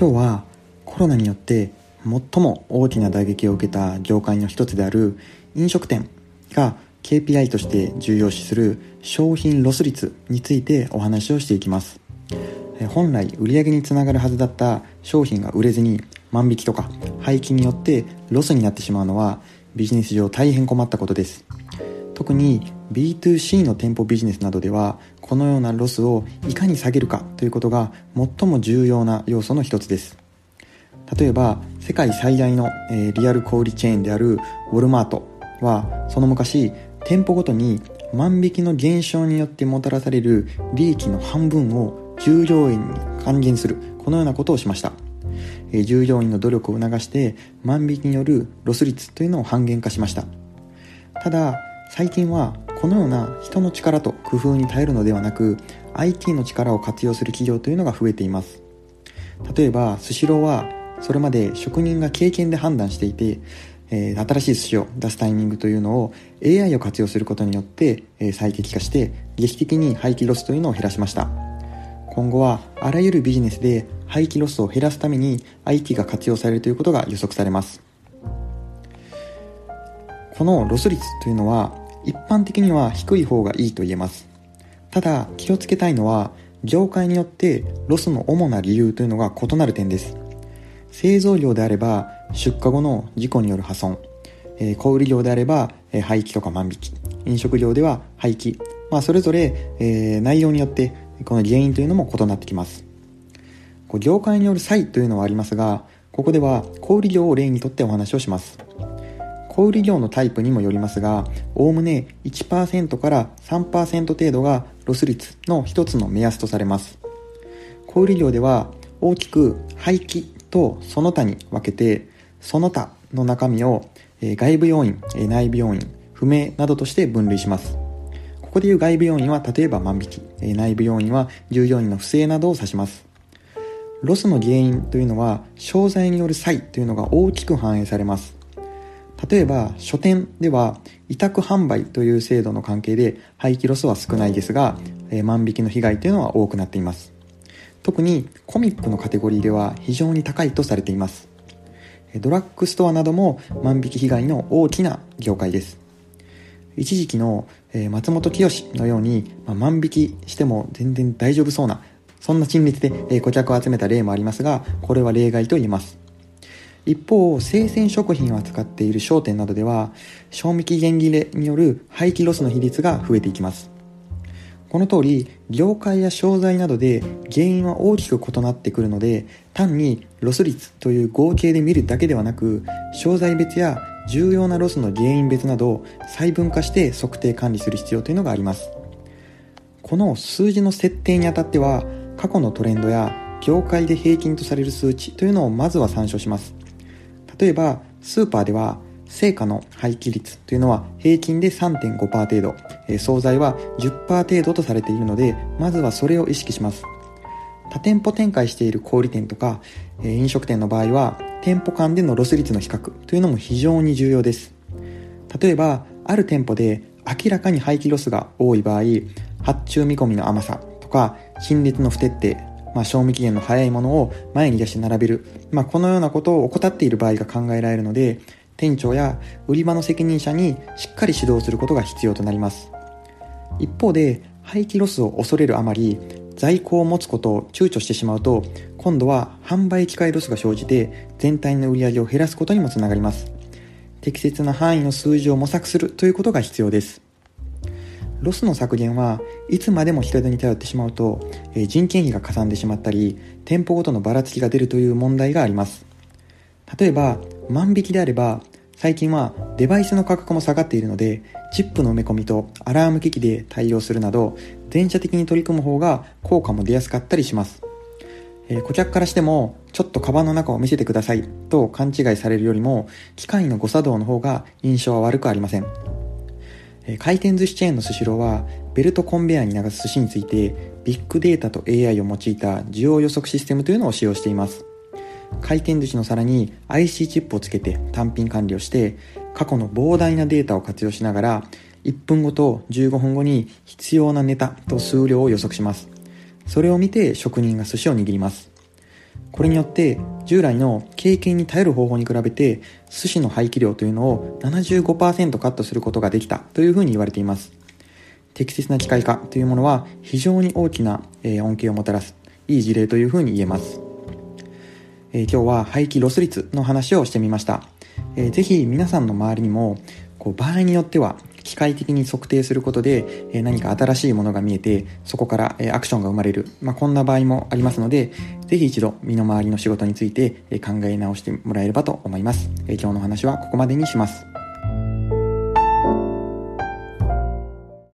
今日はコロナによって最も大きな打撃を受けた業界の一つである飲食店が KPI として重要視する商品ロス率についてお話をしていきます。本来売上につながるはずだった商品が売れずに万引きとか廃棄によってロスになってしまうのはビジネス上大変困ったことです。特に B2C の店舗ビジネスなどではこのようなロスをいかに下げるかということが最も重要な要素の一つです。例えば世界最大の、え、リアル小売チェーンであるウォルマートはその昔店舗ごとに万引きの減少によってもたらされる利益の半分を従業員に還元するこのようなことをしました、従業員の努力を促して万引きによるロス率というのを半減化しました。ただ最近はこのような人の力と工夫に頼るのではなく IT の力を活用する企業というのが増えています。例えばスシローはそれまで職人が経験で判断していて、えー、新しい寿司を出すタイミングというのを AI を活用することによって、えー、最適化して劇的に廃棄ロスというのを減らしました。今後はあらゆるビジネスで廃棄ロスを減らすために IT が活用されるということが予測されます。このロス率というのは一般的には低い方がいいと言えます。ただ気をつけたいのは業界によってロスの主な理由というのが異なる点です。製造業であれば出荷後の事故による破損、え、小売業であれば、え、廃棄とか万引き飲食業では廃棄、まあ、それぞれ、えー、内容によってこの原因というのも異なってきます。業界による差異というのはありますがここでは小売業を例にとってお話をします。小売業のタイプにもよりますがおおむね1%から3%程度がロス率の一つの目安とされます。小売業では大きく廃棄とその他に分けてその他の中身を外部要因内部要因不明などとして分類します。ここでいう外部要因は例えば万引き内部要因は従業員の不正などを指します。ロスの原因というのは商材による差異というのが大きく反映されます。例えば書店では委託販売という制度の関係で廃棄ロスは少ないですがえ万引きの被害というのは多くなっています。特にコミックのカテゴリーでは非常に高いとされています。ドラッグストアなども万引き被害の大きな業界です。一時期の松本清のようにま万引きしても全然大丈夫そうなそんな陳列で顧客を集めた例もありますがこれは例外と言えます。一方生鮮食品を扱っている商店などでは賞味期限切れによる廃棄ロスの比率が増えていきます。この通り業界や商材などで原因は大きく異なってくるので単にロス率という合計で見るだけではなく商材別や重要なロスの原因別など細分化して測定管理する必要というのがあります。この数字の設定にあたっては過去のトレンドや業界で平均とされる数値というのをまずは参照します。例えばスーパーでは青果の廃棄率というのは平均で3.5%程度、え、惣菜は10%程度とされているので、まずはそれを意識します。多店舗展開している小売店とか、え、飲食店の場合は、店舗間でのロス率の比較というのも非常に重要です。例えば、ある店舗で明らかに廃棄ロスが多い場合、発注見込みの甘さとか、陳列の不徹底、まあ、賞味期限の早いものを前に出して並べる、まあ、このようなことを怠っている場合が考えられるので、店長や売り場の責任者にしっかり指導することが必要となります。一方で廃棄ロスを恐れるあまり在庫を持つことを躊躇してしまうと今度は販売機会ロスが生じて全体の売り上げを減らすことにもつながります。適切な範囲の数字を模索するということが必要です。ロスの削減はいつまでも人手に頼ってしまうと、え人件費がかさんでしまったり店舗ごとのばらつきが出るという問題があります。例えば万引きであれば最近はデバイスの価格も下がっているのでチップの埋め込みとアラーム機器で対応するなど全社的に取り組む方が効果も出やすかったりします、えー、顧客からしてもちょっとカバンの中を見せてくださいと勘違いされるよりも機械の誤作動の方が印象は悪くありません、回転寿司チェーンのスシローはベルトコンベヤーに流す寿司についてビッグデータと AI を用いた需要予測システムというのを使用しています。回転寿司の皿に IC チップをつけて単品管理をして過去の膨大なデータを活用しながら1分後と15分後に必要なネタと数量を予測します。それを見て職人が寿司を握ります。これによって従来の経験に頼る方法に比べて寿司の廃棄量というのを75%カットすることができたというふうに言われています。適切な機械化というものは非常に大きな恩恵をもたらすいい事例というふうに言えます、えー、今日は廃棄ロス率の話をしてみました、えー、ぜひ皆さんの周りにもこう場合によっては機械的に測定することで、え何か新しいものが見えて、そこから、えアクションが生まれる。まあ、こんな場合もありますので、ぜひ一度身の回りの仕事について、え考え直してもらえればと思います。え今日の話はここまでにします。